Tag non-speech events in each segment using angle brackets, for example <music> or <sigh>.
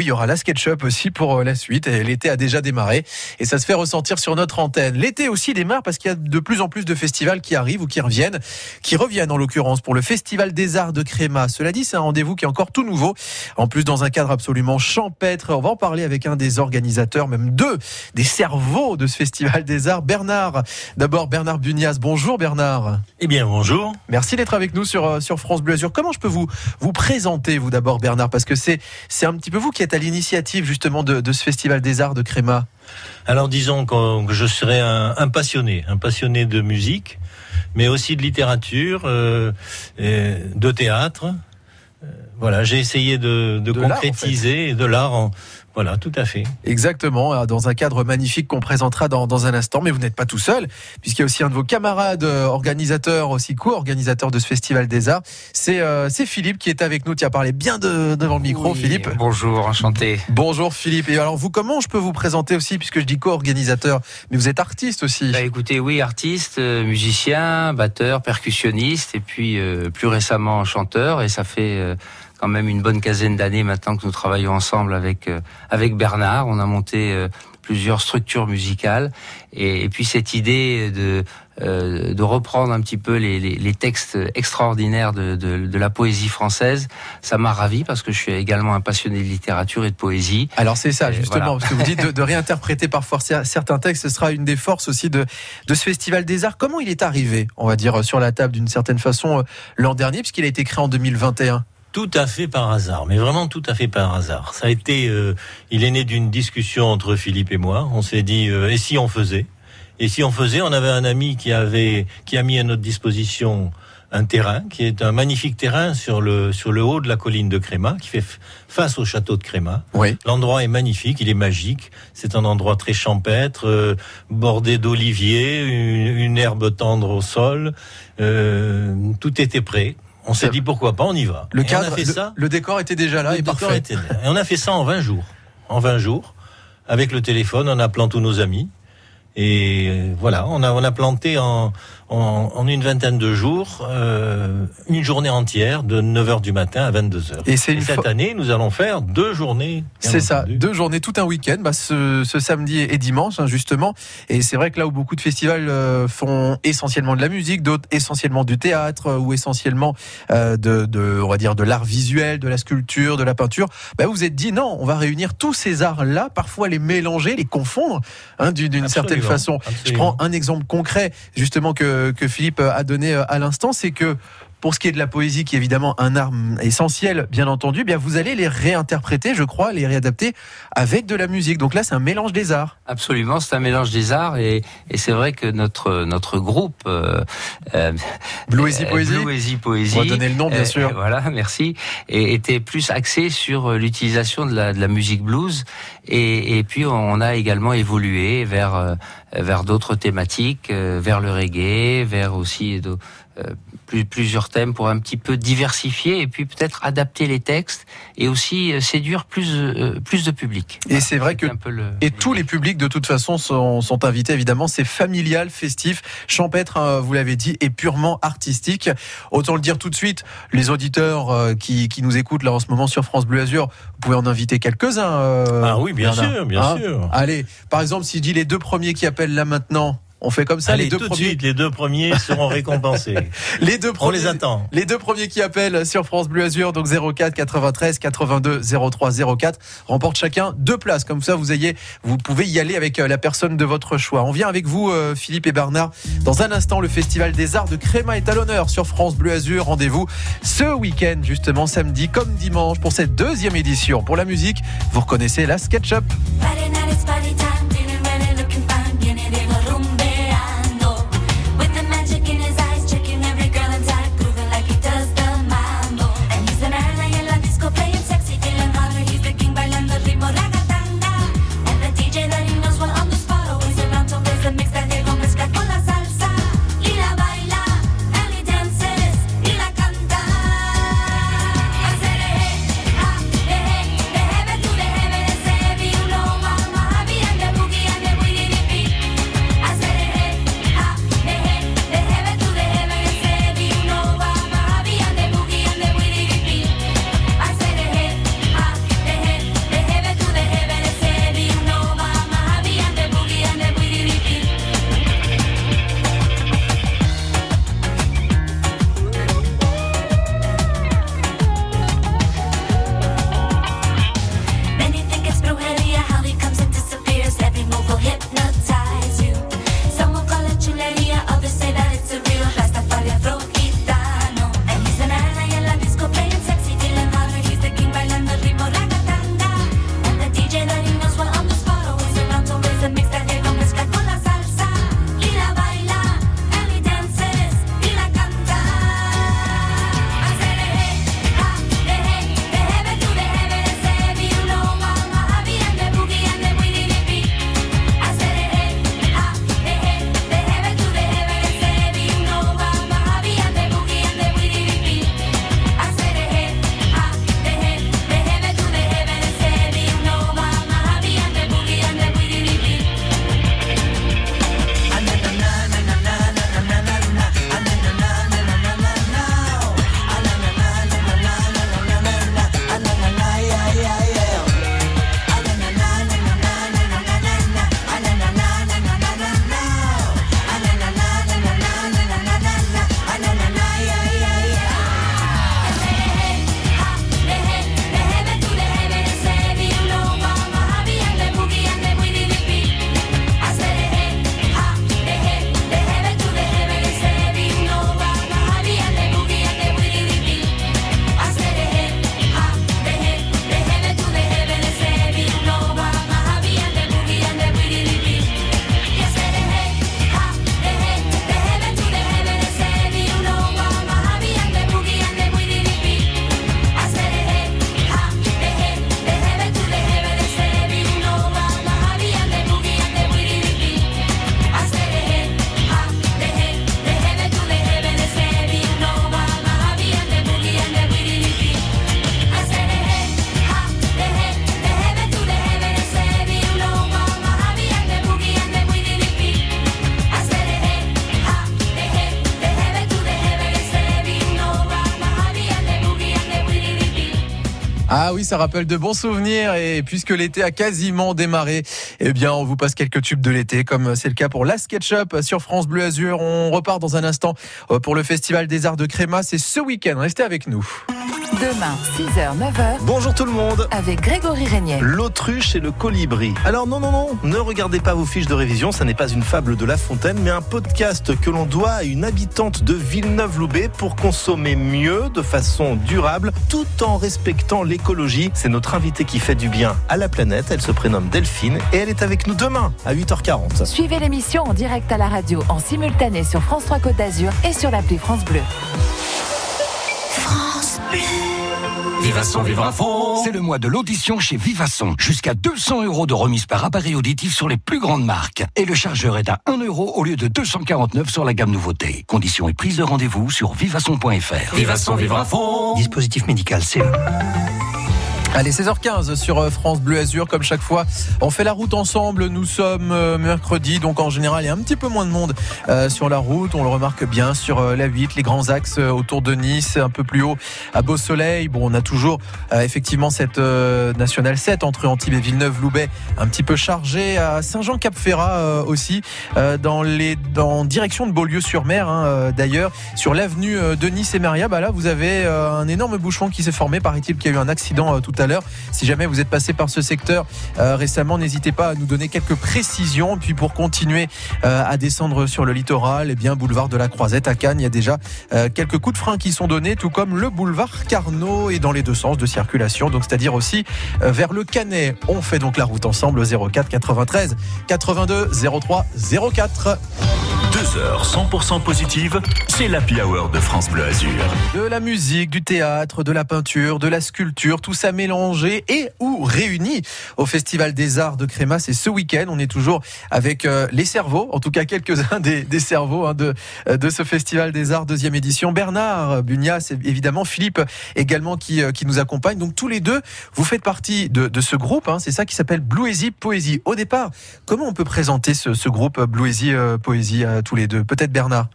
oui, il y aura la SketchUp aussi pour la suite. L'été a déjà démarré et ça se fait ressentir sur notre antenne. L'été aussi démarre parce qu'il y a de plus en plus de festivals qui arrivent ou qui reviennent, qui reviennent en l'occurrence pour le Festival des Arts de Créma. Cela dit, c'est un rendez-vous qui est encore tout nouveau. En plus, dans un cadre absolument champêtre. On va en parler avec un des organisateurs, même deux, des cerveaux de ce Festival des Arts, Bernard. D'abord, Bernard Bunias. Bonjour Bernard. Eh bien, bonjour. Merci d'être avec nous sur, euh, sur France Bleu Azur. Comment je peux vous, vous présenter, vous d'abord, Bernard? Parce que c'est, c'est un petit peu vous qui êtes à l'initiative justement de, ce Festival des Arts de Créma? Alors disons que je serais un, passionné, un passionné de musique, mais aussi de littérature, euh, de théâtre. Euh, voilà, j'ai essayé de, concrétiser de l'art en, voilà, tout à fait. Exactement, hein, dans un cadre magnifique qu'on présentera dans, un instant. Mais vous n'êtes pas tout seul, puisqu'il y a aussi un de vos camarades euh, organisateurs, aussi co-organisateurs de ce Festival des Arts. Euh, c'est Philippe qui est avec nous. Tu as parlé bien devant le micro, Philippe. Bonjour, enchanté. Bonjour Philippe. Et alors vous, comment je peux vous présenter aussi, puisque je dis co-organisateur, mais vous êtes artiste aussi. Bah, écoutez, oui, artiste, euh, musicien, batteur, percussionniste, et puis plus récemment chanteur. Et ça fait quand même une bonne quinzaine d'années maintenant que nous travaillons ensemble avec euh, avec Bernard. On a monté euh, plusieurs structures musicales et, puis cette idée de euh, de reprendre un petit peu les, les, textes extraordinaires de, de, de, la poésie française, ça m'a ravi parce que je suis également un passionné de littérature et de poésie. Alors c'est ça justement, parce que vous dites de, de, <laughs> réinterpréter parfois certains textes, ce sera une des forces aussi de, de ce Festival des Arts. Comment il est arrivé, on va dire, sur la table d'une certaine façon l'an dernier, puisqu'il a été créé en 2021 tout à fait par hasard, mais vraiment tout à fait par hasard. Ça a été, euh, il est né d'une discussion entre Philippe et moi. On s'est dit, euh, et si on faisait? Et si on faisait, on avait un ami qui avait, qui a mis à notre disposition un terrain qui est un magnifique terrain sur le sur le haut de la colline de Créma, qui fait face au château de Créma. Oui. L'endroit est magnifique, il est magique. C'est un endroit très champêtre, euh, bordé d'oliviers, une, une, herbe tendre au sol. tout était prêt. On s'est dit pourquoi pas, on y va. Le cadre, le, décor était déjà là et parfait. Et on a fait ça en 20 jours. En 20 jours, avec le téléphone, en appelant tous nos amis. Et voilà, on a, on a planté en, en, une vingtaine de jours, euh, une journée entière de 9h du matin à 22h. Et, cette année, nous allons faire deux journées. C'est ça, deux journées, tout un week-end, bah, ce, samedi et dimanche, hein, justement. Et c'est vrai que là où beaucoup de festivals euh, font essentiellement de la musique, d'autres essentiellement du théâtre euh, ou essentiellement de, de, on va dire, de l'art visuel, de la sculpture, de la peinture, bah, vous vous êtes dit non, on va réunir tous ces arts-là, parfois les mélanger, les confondre hein, d'une certaine façon. Je prends un exemple concret, justement, que que, Philippe a donné euh, à l'instant, c'est que pour ce qui est de la poésie, qui est évidemment un art essentiel, bien entendu, eh bien vous allez les réinterpréter, je crois, les réadapter avec de la musique. Donc là, c'est un mélange des arts. Absolument, c'est un mélange des arts et, c'est vrai que notre notre groupe euh, euh Poésie, Poésie, on va donner le nom, bien sûr. voilà, merci. Et était plus axé sur l'utilisation de la de la musique blues et, et puis on a également évolué vers euh, vers d'autres thématiques, euh, vers le reggae, vers aussi euh, plusieurs thèmes pour un petit peu diversifier et puis peut-être adapter les textes et aussi euh, séduire plus plus de public. Et c'est vrai que et tous les publics de toute façon sont, sont invités évidemment. C'est familial, festif, champêtre, hein, vous l'avez dit, et purement artistique. Autant le dire tout de suite, les auditeurs qui, qui nous écoutent là en ce moment sur France Bleu Azur, vous pouvez en inviter quelques-uns. ah oui, bien sûr, bien hein sûr. Allez, par exemple, si je dis les deux premiers qui appellent là maintenant on fait comme ça. les deux premiers... les deux premiers seront <laughs> récompensés. les deux premiers, On les attend. Les deux premiers qui appellent sur France Bleu Azur, donc 04 93 82 03 04, remportent chacun deux places. Comme ça, vous ayez, vous pouvez y aller avec euh, la personne de votre choix. On vient avec vous, euh, Philippe et Bernard. Dans un instant, le Festival des Arts de Créma est à l'honneur sur France Bleu Azur. Rendez-vous ce week-end, justement, samedi comme dimanche, pour cette deuxième édition. Pour la musique, vous reconnaissez la SketchUp. Ça rappelle de bons souvenirs et puisque l'été a quasiment démarré, eh bien on vous passe quelques tubes de l'été comme c'est le cas pour la SketchUp sur France Bleu Azur. On repart dans un instant euh, pour le Festival des Arts de Créma. C'est ce week-end. Restez avec nous. Demain, 6h, 9h. Bonjour tout le monde. Avec Grégory Régnier. L'autruche et le colibri. Alors non, non, non, ne regardez pas vos fiches de révision, ça n'est pas une fable de La Fontaine, mais un podcast que l'on doit à une habitante de Villeneuve-Loubet pour consommer mieux, de façon durable, tout en respectant l'écologie. C'est notre invitée qui fait du bien à la planète. Elle se prénomme Delphine et elle est avec nous demain à 8h40. Suivez l'émission en direct à la radio, en simultané sur France 3 Côte d'Azur et sur l'appli France Bleu. France Bleu. Vivasson, vivre à fond. C'est le mois de l'audition chez Vivasson. Jusqu'à 200 euros de remise par appareil auditif sur les plus grandes marques. Et le chargeur est à 1 euro au lieu de 249 sur la gamme nouveauté. Conditions et prise de rendez-vous sur vivasson.fr. Vivasson, vivre à fond. Dispositif médical CE. Allez, 16h15 sur euh, France Bleu Azur, comme chaque fois. On fait la route ensemble. Nous sommes euh, mercredi, donc en général, il y a un petit peu moins de monde euh, sur la route. On le remarque bien sur la 8, les grands axes autour de Nice, un peu plus haut à Beau Soleil. Bon, on a toujours effectivement cette nationale 7 entre Antibes et Villeneuve-Loubet, un petit peu chargé à Saint-Jean-Cap-Ferrat aussi, dans les dans direction de Beaulieu-sur-Mer. Hein, D'ailleurs, sur l'avenue de Nice et Maria, bah là, vous avez un énorme bouchon qui s'est formé. Paraît-il qu'il y a eu un accident tout à Si jamais vous êtes passé par ce secteur euh, récemment, n'hésitez pas à nous donner quelques précisions. Puis pour continuer euh, à descendre sur le littoral, eh bien boulevard de la Croisette à Cannes, il y a déjà euh, quelques coups de frein qui sont donnés, tout comme le boulevard Carnot et dans les deux sens de circulation. Donc c'est-à-dire aussi vers le Canet. On fait donc la route ensemble 04 93 82 03 04. Deux heures 100% positives, c'est l'Happy Hour de France Bleu Azur. De la musique, du théâtre, de la peinture, de la sculpture, tout ça mélangé et ou réuni au Festival des Arts de Créma. C'est ce week-end. On est toujours avec euh, les cerveaux, en tout cas quelques-uns des, des cerveaux hein, de, euh, de ce Festival des Arts deuxième édition. Bernard Bunias, évidemment, Philippe également qui, euh, qui nous accompagne. Donc tous les deux, vous faites partie de, de ce groupe. Hein, c'est ça qui s'appelle Bluesy Poésie. Au départ, comment on peut présenter ce, ce groupe Bluesy Poésie tous les deux. Peut-être Bernard.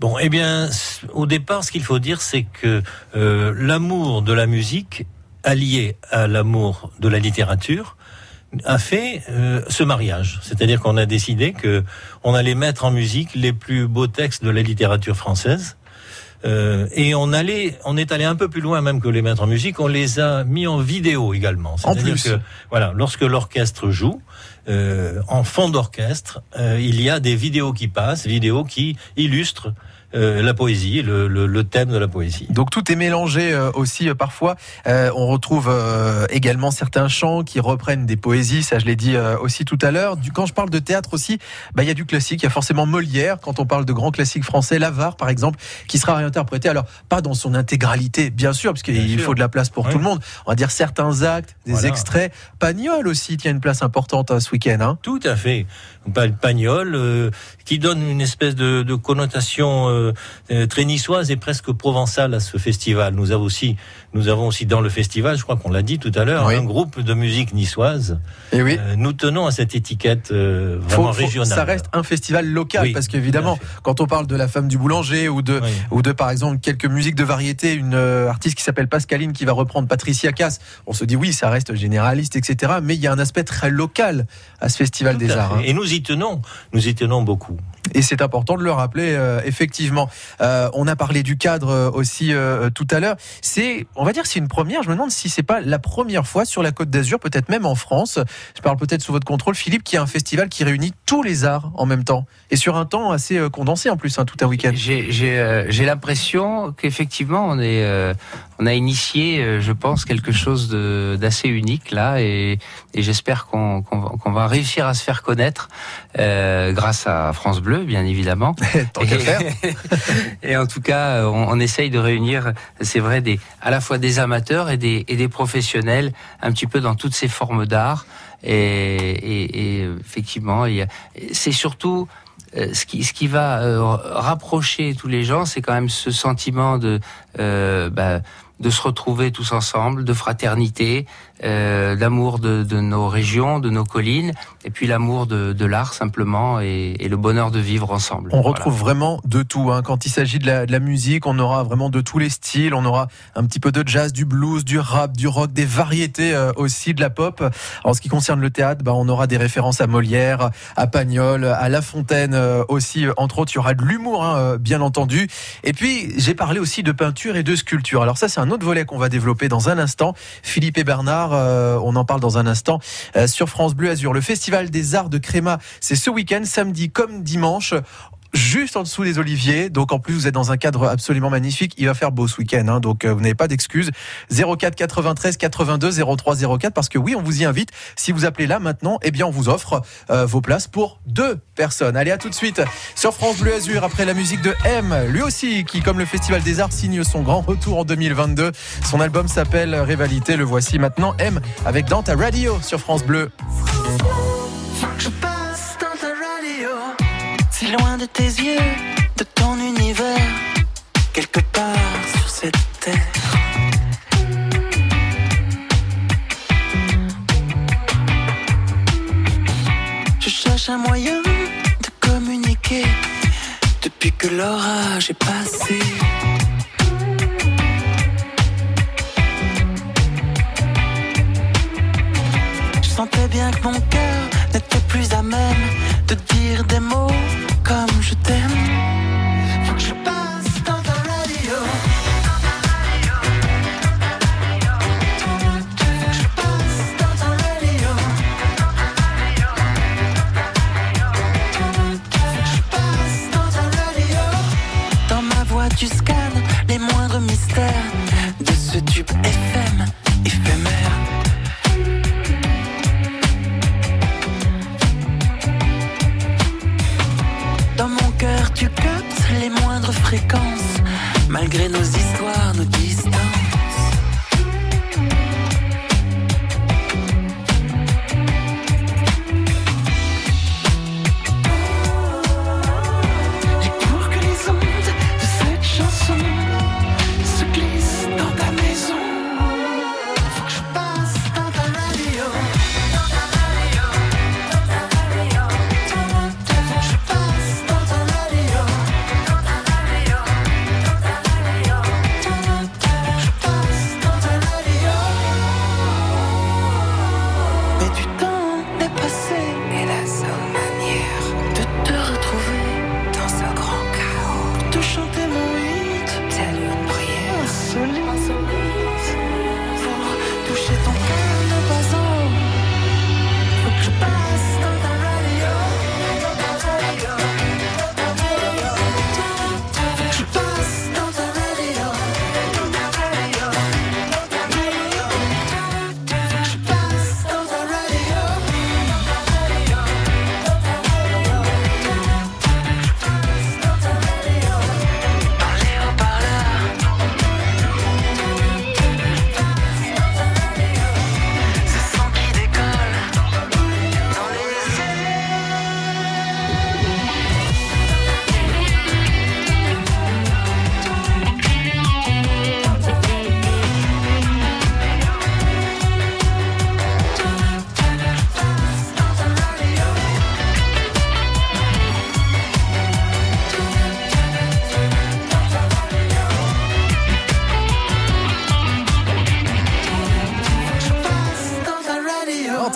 Bon, eh bien, au départ, ce qu'il faut dire, c'est que euh, l'amour de la musique, allié à l'amour de la littérature, a fait euh, ce mariage. C'est-à-dire qu'on a décidé que on allait mettre en musique les plus beaux textes de la littérature française. Euh, et on allait, on est allé un peu plus loin même que les mettre en musique. On les a mis en vidéo également. En plus, que, voilà, lorsque l'orchestre joue, euh, en fond d'orchestre, euh, il y a des vidéos qui passent, vidéos qui illustrent euh, la poésie, le, le, le, thème de la poésie. Donc tout est mélangé euh, aussi euh, parfois. on retrouve également certains chants qui reprennent des poésies, ça je l'ai dit aussi tout à l'heure. Quand je parle de théâtre aussi, bah, il y a du classique, il y a forcément Molière, quand on parle de grands classiques français, L'Avare par exemple, qui sera réinterprété. Alors pas dans son intégralité, bien sûr, parce qu'il faut de la place pour tout le monde. On va dire certains actes, des extraits. Pagnol aussi tient une place importante ce week-end. Hein. Tout à fait. Pagnol, qui donne une espèce de, de connotation très niçoise et presque provençale à ce festival. Nous avons aussi, nous avons aussi dans le festival, je crois qu'on l'a dit tout à l'heure, un groupe de musique niçoise. Et oui. Euh, nous tenons à cette étiquette vraiment régionale. ça reste un festival local parce qu'évidemment, quand on parle de la femme du boulanger ou de ou de par exemple quelques musiques de variété, une artiste qui s'appelle Pascaline qui va reprendre Patricia Cass, on se dit oui, ça reste généraliste, etc. Mais il y a un aspect très local à ce festival des arts. Hein. Et nous y tenons, nous y tenons beaucoup. Et c'est important de le rappeler, euh, effectivement. Euh, on a parlé du cadre euh, aussi tout à l'heure. C'est, on va dire, c'est une première. Je me demande si c'est pas la première fois sur la Côte d'Azur, peut-être même en France. Je parle peut-être sous votre contrôle, Philippe, qui a un festival qui réunit tous les arts en même temps et sur un temps assez condensé en plus, hein, tout un week-end. J'ai l'impression qu'effectivement on est, on a initié, je pense, quelque chose d'assez unique là, et, j'espère qu'on va réussir à se faire connaître grâce à France Bleu bien évidemment. <laughs> Tant et, faire. <laughs> et en tout cas, on, on essaye de réunir, c'est vrai, des, à la fois des amateurs et des, et des professionnels, un petit peu dans toutes ces formes d'art. Et, et, et, effectivement, c'est surtout euh, ce qui, ce qui va euh, rapprocher tous les gens, c'est quand même ce sentiment de, euh, bah, de se retrouver tous ensemble, de fraternité, euh, l'amour de, de, nos régions, de nos collines, et puis l'amour de, de l'art simplement et, et, le bonheur de vivre ensemble. On retrouve vraiment de tout. Hein. Quand il s'agit de la, de la, musique, on aura vraiment de tous les styles. On aura un petit peu de jazz, du blues, du rap, du rock, des variétés euh, aussi, de la pop. En ce qui concerne le théâtre, bah, on aura des références à Molière, à Pagnol, à La Fontaine euh, aussi. Entre autres, il y aura de l'humour, hein, bien entendu. Et puis, j'ai parlé aussi de peinture et de sculpture. Alors ça, c'est un autre volet qu'on va développer dans un instant. Philippe et Bernard, euh, on en parle dans un instant euh, sur France Bleu Azur. Le Festival des Arts de Créma, c'est ce week-end, samedi comme dimanche juste en dessous des oliviers. Donc en plus, vous êtes dans un cadre absolument magnifique. Il va faire beau ce week-end, hein, donc euh, vous n'avez pas d'excuses. 04 93 82 03 04 parce que oui, on vous y invite. Si vous appelez là maintenant, eh bien on vous offre euh, vos places pour deux personnes. Allez, à tout de suite sur France Bleu Azur après la musique de M, lui aussi qui, comme le Festival des Arts, signe son grand retour en 2022. Son album s'appelle Rivalité. Le voici maintenant M avec dans ta radio sur France Bleu. Loin de tes yeux, de ton univers, quelque part sur cette terre. Je cherche un moyen de communiquer depuis que l'orage est passé.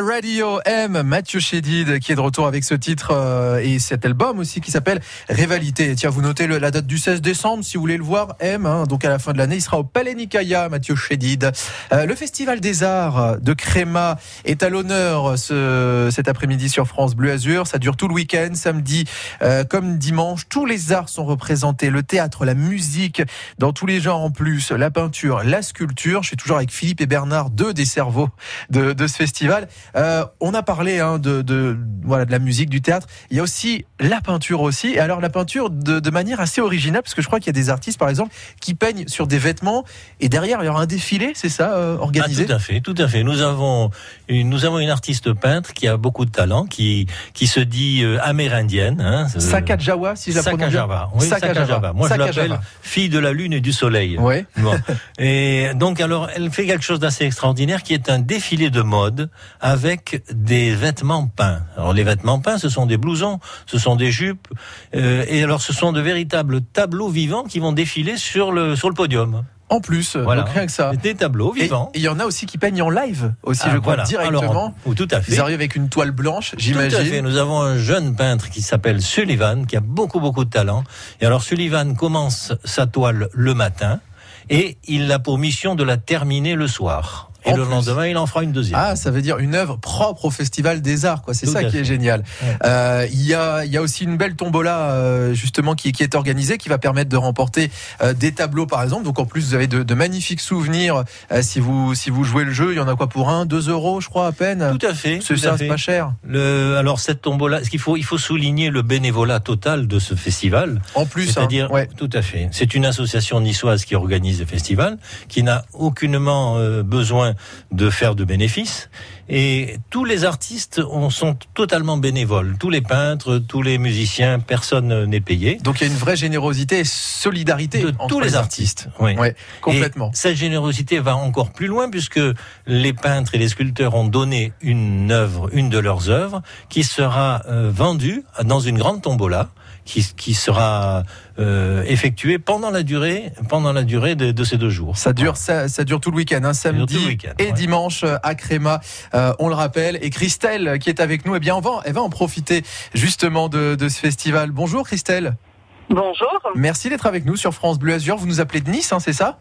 Radio. M, Mathieu Chédid qui est de retour avec ce titre euh, et cet album aussi qui s'appelle Rivalité. Tiens, vous notez le- la date du 16 décembre si vous voulez le voir. M, hein, donc à la fin de l'année, il sera au Palais Nicaïa, Mathieu Chédid. Euh, le Festival des Arts de Créma est à l'honneur ce, cet après-midi sur France Bleu Azur. Ça dure tout le week-end, samedi euh, comme dimanche. Tous les arts sont représentés, le théâtre, la musique, dans tous les genres en plus, la peinture, la sculpture. Je suis toujours avec Philippe et Bernard, deux des cerveaux de, de ce festival. Euh, on a parlé hein, de, de voilà de la musique, du théâtre. Il y a aussi la peinture aussi. Et alors la peinture de, de manière assez originale, parce que je crois qu'il y a des artistes, par exemple, qui peignent sur des vêtements et derrière il y aura un défilé, c'est ça, euh, Ah, organisé. tout à fait, tout à fait. Nous avons une, nous avons une artiste peintre qui a beaucoup de talent, qui qui se dit euh, amérindienne. Hein, Sakajawa, si prononce bien. Oui. Sakajava. Moi, je l'appelle fille de la lune et du soleil. Bon. Et donc, alors, elle fait quelque chose d'assez extraordinaire qui est un défilé de mode avec des vêtements peints. Alors, les vêtements peints, ce sont des blousons, ce sont des jupes, euh, et alors, ce sont de véritables tableaux vivants qui vont défiler sur le, sur le podium. En plus, Voilà. donc rien que ça. Des tableaux vivants. et il y en a aussi qui peignent en live aussi, Ah, je crois, voilà. directement. Ou tout à fait. Ils arrivent avec une toile blanche, Tout à fait. j'imagine. Nous avons un jeune peintre qui s'appelle Sullivan, qui a beaucoup, beaucoup de talent. Et alors, Sullivan commence sa toile le matin et il a pour mission de la terminer le soir. Et En le plus. lendemain, il en fera une deuxième. Ah, ça veut dire une œuvre propre au Festival des Arts, quoi. C'est ça qui fait. est génial. Ouais. Euh, Il y a, il y a aussi une belle tombola euh, justement qui, qui est organisée, qui va permettre de remporter euh, des tableaux, par exemple. Donc en plus, vous avez de, de magnifiques souvenirs si vous si vous jouez le jeu. Il y en a quoi pour un, deux euros, je crois à peine? Tout à fait. C'est ça, c'est pas cher? Le, alors cette tombola, ce qu'il faut, il faut souligner le bénévolat total de ce festival. En plus, hein. C'est-à-dire, ouais. tout à fait. C'est une association niçoise qui organise le festival, qui n'a aucunement euh, besoin de faire de bénéfices. Et tous les artistes ont- sont totalement bénévoles. Tous les peintres, tous les musiciens, personne n'est payé. Donc il y a une vraie générosité et solidarité De entre tous les artistes. Oui. Ouais, complètement. Et cette générosité va encore plus loin puisque les peintres et les sculpteurs ont donné une œuvre, une de leurs œuvres, qui sera euh, vendue dans une grande tombola. Qui, qui sera euh, effectuée pendant la durée, pendant la durée de, de ces deux jours. Ça dure, ça, ça dure tout le week-end, hein, samedi tout le week-end, et ouais. dimanche à Créma, euh, on le rappelle. Et Christelle qui est avec nous, eh bien, on va, elle va en profiter justement de, de ce festival. Bonjour Christelle. Bonjour. Merci d'être avec nous sur France Bleu Azur. Vous nous appelez de Nice, hein, c'est ça?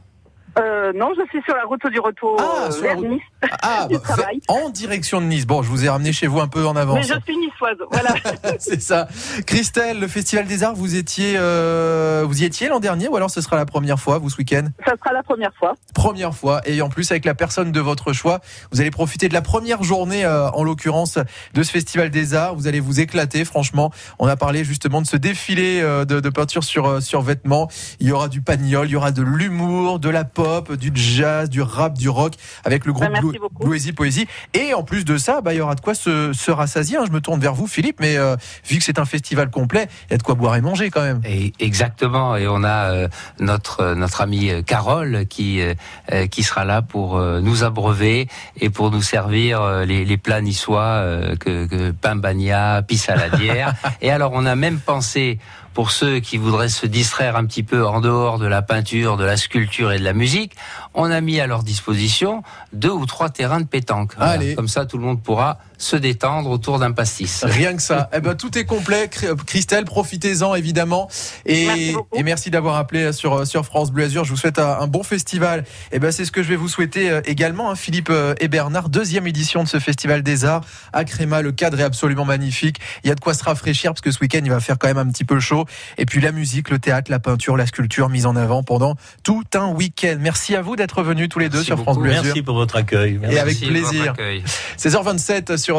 Euh, non, je suis sur la route du retour Ah, euh, vers route. Nice. Ah, <laughs> Du bah, en direction de Nice. Bon, je vous ai ramené chez vous un peu en Mais avance. je suis niçoise, voilà. <laughs> c'est ça. Christelle, le Festival des Arts, vous étiez, euh, vous y étiez l'an dernier ou alors ce sera la première fois, vous, ce week-end? Ça sera la première fois. Première fois. Et en plus, avec la personne de votre choix, vous allez profiter de la première journée, euh, en l'occurrence, de ce Festival des Arts. Vous allez vous éclater, franchement. On a parlé justement de ce défilé de, de peinture sur, sur vêtements. Il y aura du pagnol, il y aura de l'humour, de la pop, du jazz, du rap, du rock, avec le groupe Bah, Blue. Bluesy Poésie. Et en plus de ça, bah, il y aura de quoi se, se rassasier. hein. Je me tourne vers vous, Philippe, mais euh, vu que c'est un festival complet, il y a de quoi boire et manger quand même. Et exactement, et on a euh, notre euh, notre amie Carole qui euh, qui sera là pour euh, nous abreuver et pour nous servir euh, les, les plats niçois euh, que, que pain bagna, pis saladière. <laughs> et alors on a même pensé pour ceux qui voudraient se distraire un petit peu en dehors de la peinture, de la sculpture et de la musique, on a mis à leur disposition deux ou trois terrains de pétanque. Voilà. Allez. Comme ça, tout le monde pourra se détendre autour d'un pastis. Rien que ça. <laughs> Eh ben, tout est complet. Cr- Christelle, profitez-en évidemment. Et Merci beaucoup. et merci d'avoir appelé sur, sur France Bleu Azur. Je vous souhaite un, un bon festival. Et ben, c'est ce que je vais vous souhaiter euh, également, hein, Philippe euh, et Bernard. Deuxième édition de ce Festival des Arts à Créma. Le cadre est absolument magnifique. Il y a de quoi se rafraîchir parce que ce week-end, il va faire quand même un petit peu chaud. Et puis la musique, le théâtre, la peinture, la sculpture mise en avant pendant tout un week-end. Merci à vous d'être venus tous les deux Merci sur France. Bleu. Merci pour votre accueil. Merci. Et avec plaisir. accueil. 16h27 sur